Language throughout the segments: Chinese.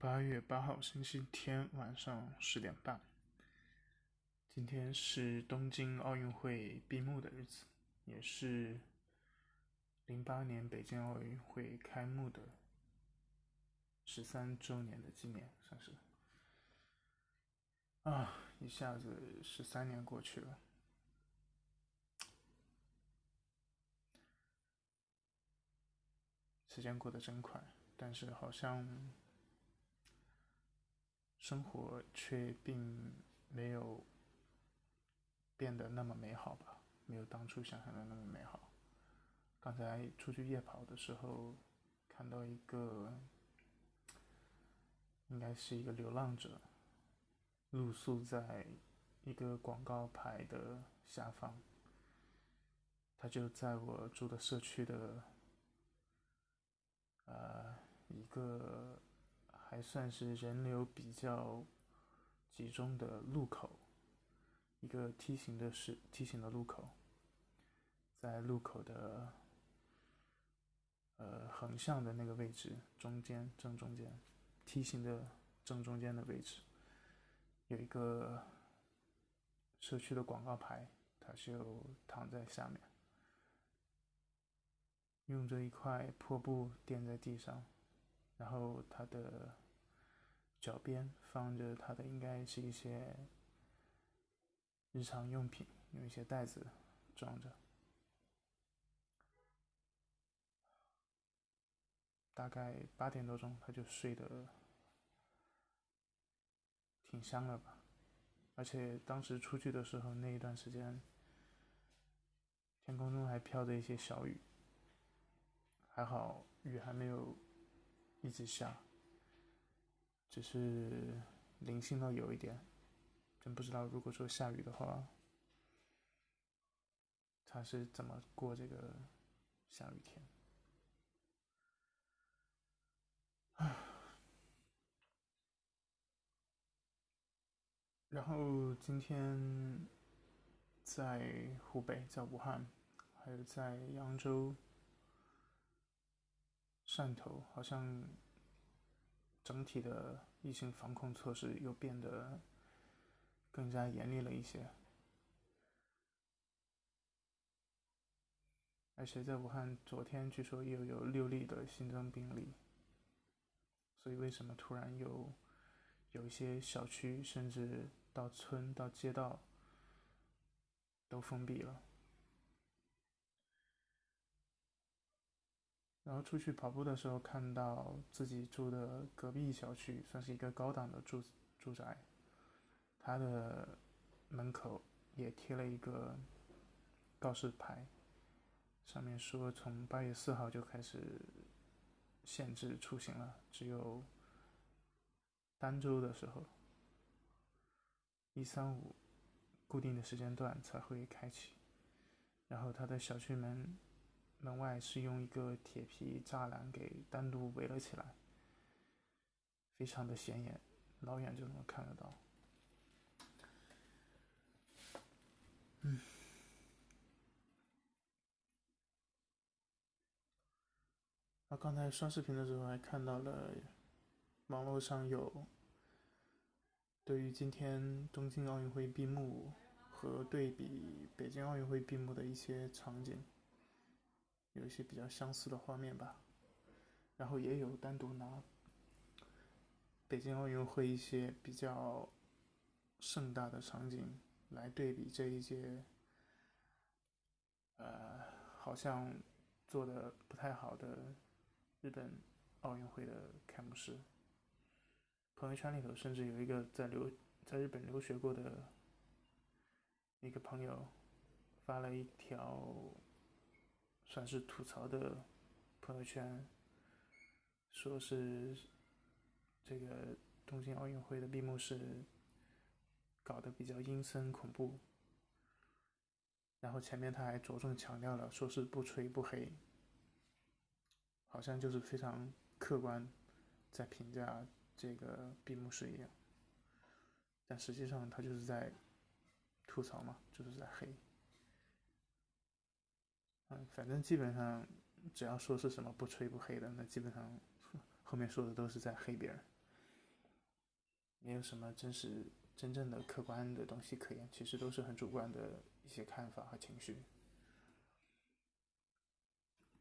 八月八号星期天晚上十点半，今天是东京奥运会闭幕的日子，也是零八年北京奥运会开幕的十三周年的纪念，算是。啊，一下子十三年过去了，时间过得真快，但是好像。生活却并没有变得那么美好吧，没有当初想象的那么美好。刚才出去夜跑的时候，看到一个，应该是一个流浪者，露宿在一个广告牌的下方。他就在我住的社区的，呃，一个。还算是人流比较集中的路口，一个梯形的是梯形的路口，在路口的呃横向的那个位置中间正中间，梯形的正中间的位置，有一个社区的广告牌，它就躺在下面，用着一块破布垫在地上。然后他的脚边放着他的，应该是一些日常用品，用一些袋子装着。大概八点多钟，他就睡得挺香了吧？而且当时出去的时候，那一段时间天空中还飘着一些小雨，还好雨还没有。一直下，只是零星的有一点，真不知道如果说下雨的话，他是怎么过这个下雨天。然后今天在湖北，在武汉，还有在扬州。汕头好像整体的疫情防控措施又变得更加严厉了一些，而且在武汉昨天据说又有六例的新增病例，所以为什么突然有有一些小区甚至到村到街道都封闭了？然后出去跑步的时候，看到自己住的隔壁小区，算是一个高档的住住宅，它的门口也贴了一个告示牌，上面说从八月四号就开始限制出行了，只有单周的时候，一三五固定的时间段才会开启，然后他的小区门。门外是用一个铁皮栅栏给单独围了起来，非常的显眼，老远就能看得到。嗯，那刚才刷视频的时候还看到了网络上有对于今天东京奥运会闭幕和对比北京奥运会闭幕的一些场景。有一些比较相似的画面吧，然后也有单独拿北京奥运会一些比较盛大的场景来对比这一届，呃，好像做的不太好的日本奥运会的开幕式。朋友圈里头甚至有一个在留在日本留学过的一个朋友发了一条。算是吐槽的朋友圈，说是这个东京奥运会的闭幕式搞得比较阴森恐怖，然后前面他还着重强调了，说是不吹不黑，好像就是非常客观在评价这个闭幕式一样，但实际上他就是在吐槽嘛，就是在黑。嗯，反正基本上，只要说是什么不吹不黑的，那基本上 后面说的都是在黑别人。没有什么真实、真正的客观的东西可言，其实都是很主观的一些看法和情绪。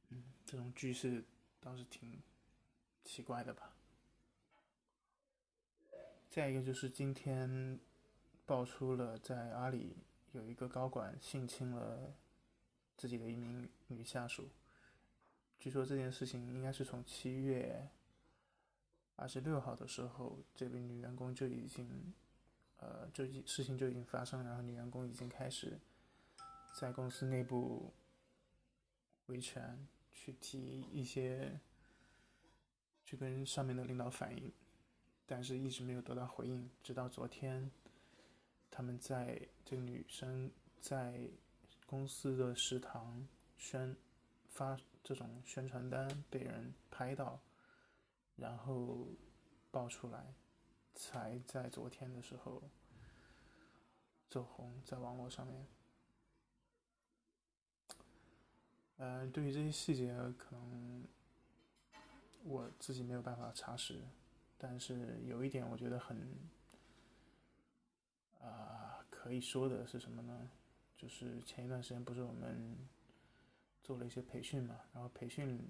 嗯，这种句式倒是挺奇怪的吧。再一个就是今天爆出了在阿里有一个高管性侵了自己的一名女下属，据说这件事情应该是从七月二十六号的时候，这位女员工就已经，呃，就事情就已经发生，然后女员工已经开始在公司内部维权。去提一些，去跟上面的领导反映，但是一直没有得到回应。直到昨天，他们在这个女生在公司的食堂宣发这种宣传单被人拍到，然后爆出来，才在昨天的时候走红在网络上面。呃，对于这些细节，可能我自己没有办法查实，但是有一点我觉得很啊可以说的是什么呢？就是前一段时间不是我们做了一些培训嘛，然后培训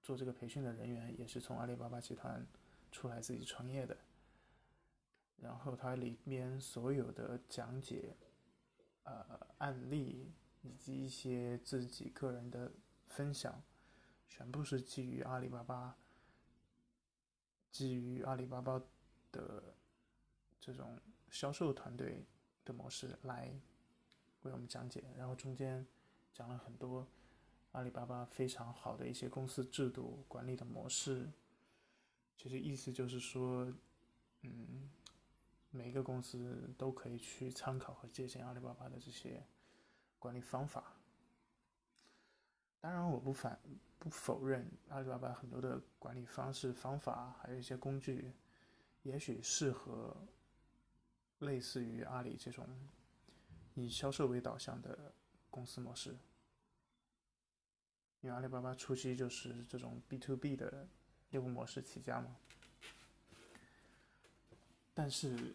做这个培训的人员也是从阿里巴巴集团出来自己创业的，然后它里面所有的讲解呃案例。以及一些自己个人的分享，全部是基于阿里巴巴，基于阿里巴巴的这种销售团队的模式来为我们讲解，然后中间讲了很多阿里巴巴非常好的一些公司制度管理的模式，其实意思就是说，嗯，每个公司都可以去参考和借鉴阿里巴巴的这些。管理方法，当然我不反不否认阿里巴巴很多的管理方式方法，还有一些工具，也许适合类似于阿里这种以销售为导向的公司模式，因为阿里巴巴初期就是这种 B to B 的业务模式起家嘛，但是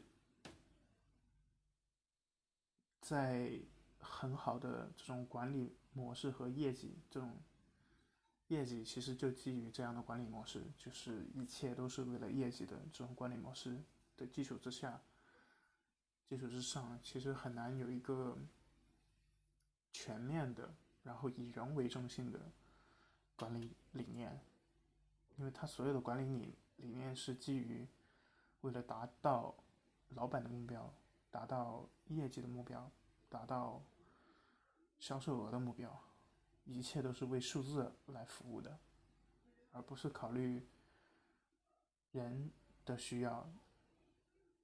在很好的这种管理模式和业绩，这种业绩其实就基于这样的管理模式，就是一切都是为了业绩的这种管理模式的基础之下，基础之上，其实很难有一个全面的，然后以人为中心的管理理念，因为它所有的管理理理念是基于为了达到老板的目标，达到业绩的目标。达到销售额的目标，一切都是为数字来服务的，而不是考虑人的需要，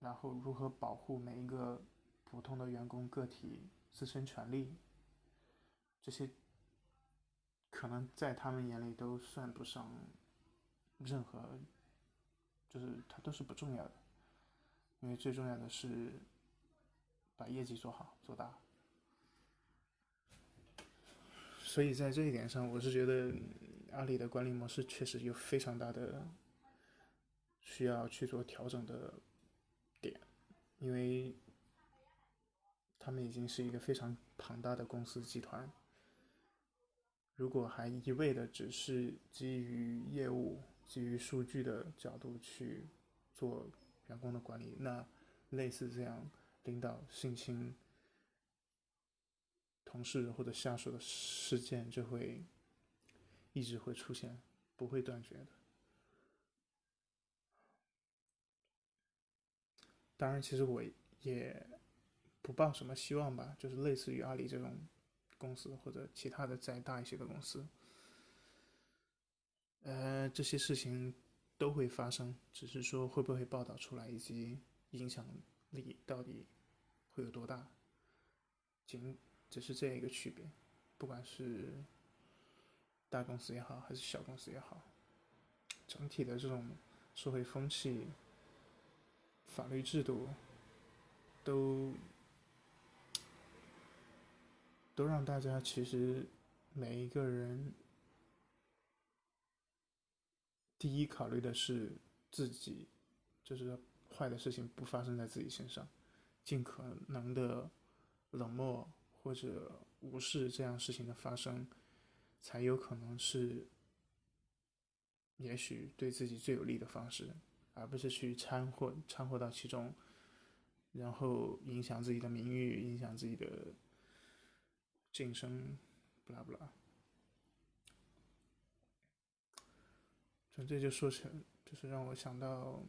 然后如何保护每一个普通的员工个体自身权利，这些可能在他们眼里都算不上任何，就是它都是不重要的，因为最重要的是。把业绩做好做大，所以在这一点上，我是觉得阿里的管理模式确实有非常大的需要去做调整的，因为他们已经是一个非常庞大的公司集团，如果还一味的只是基于业务、基于数据的角度去做员工的管理，那类似这样。领导性侵同事或者下属的事件就会一直会出现，不会断绝的。当然，其实我也不抱什么希望吧，就是类似于阿里这种公司或者其他的再大一些的公司，呃，这些事情都会发生，只是说会不会报道出来以及影响力到底。会有多大？仅只是这样一个区别，不管是大公司也好，还是小公司也好，整体的这种社会风气、法律制度，都都让大家其实每一个人第一考虑的是自己，就是坏的事情不发生在自己身上，尽可能的冷漠或者无视这样事情的发生，才有可能是，也许对自己最有利的方式，而不是去掺和掺和到其中，然后影响自己的名誉，影响自己的晋升，不拉不拉。从这就说成，就是让我想到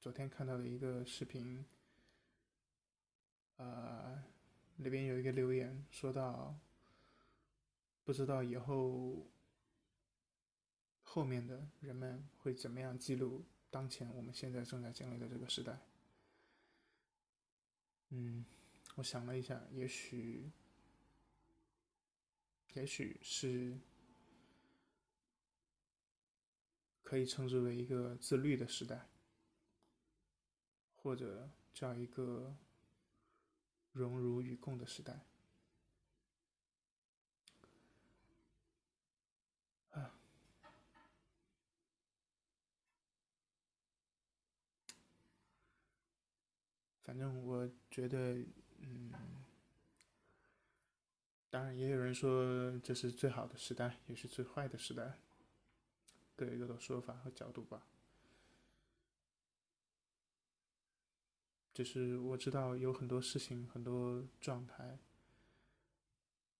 昨天看到的一个视频，呃，里边有一个留言说到，不知道以后后面的人们会怎么样记录当前我们现在正在经历的这个时代。嗯，我想了一下，也许，也许是。可以称之为一个自律的时代，或者叫一个荣辱与共的时代。反正我觉得，嗯，当然也有人说这是最好的时代，也是最坏的时代。各有各的说法和角度吧。就是我知道有很多事情、很多状态，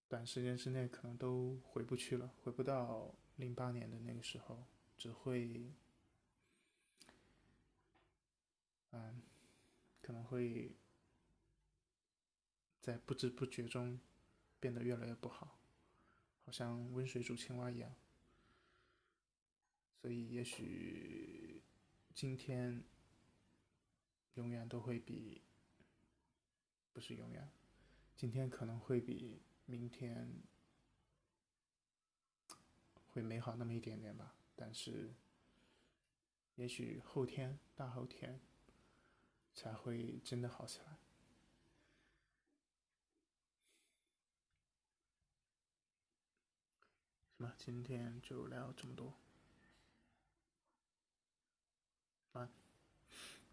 短时间之内可能都回不去了，回不到零八年的那个时候，只会，可能会在不知不觉中变得越来越不好，好像温水煮青蛙一样。所以，也许今天永远都会比不是永远，今天可能会比明天会美好那么一点点吧。但是，也许后天、大后天才会真的好起来。是吧？今天就聊这么多。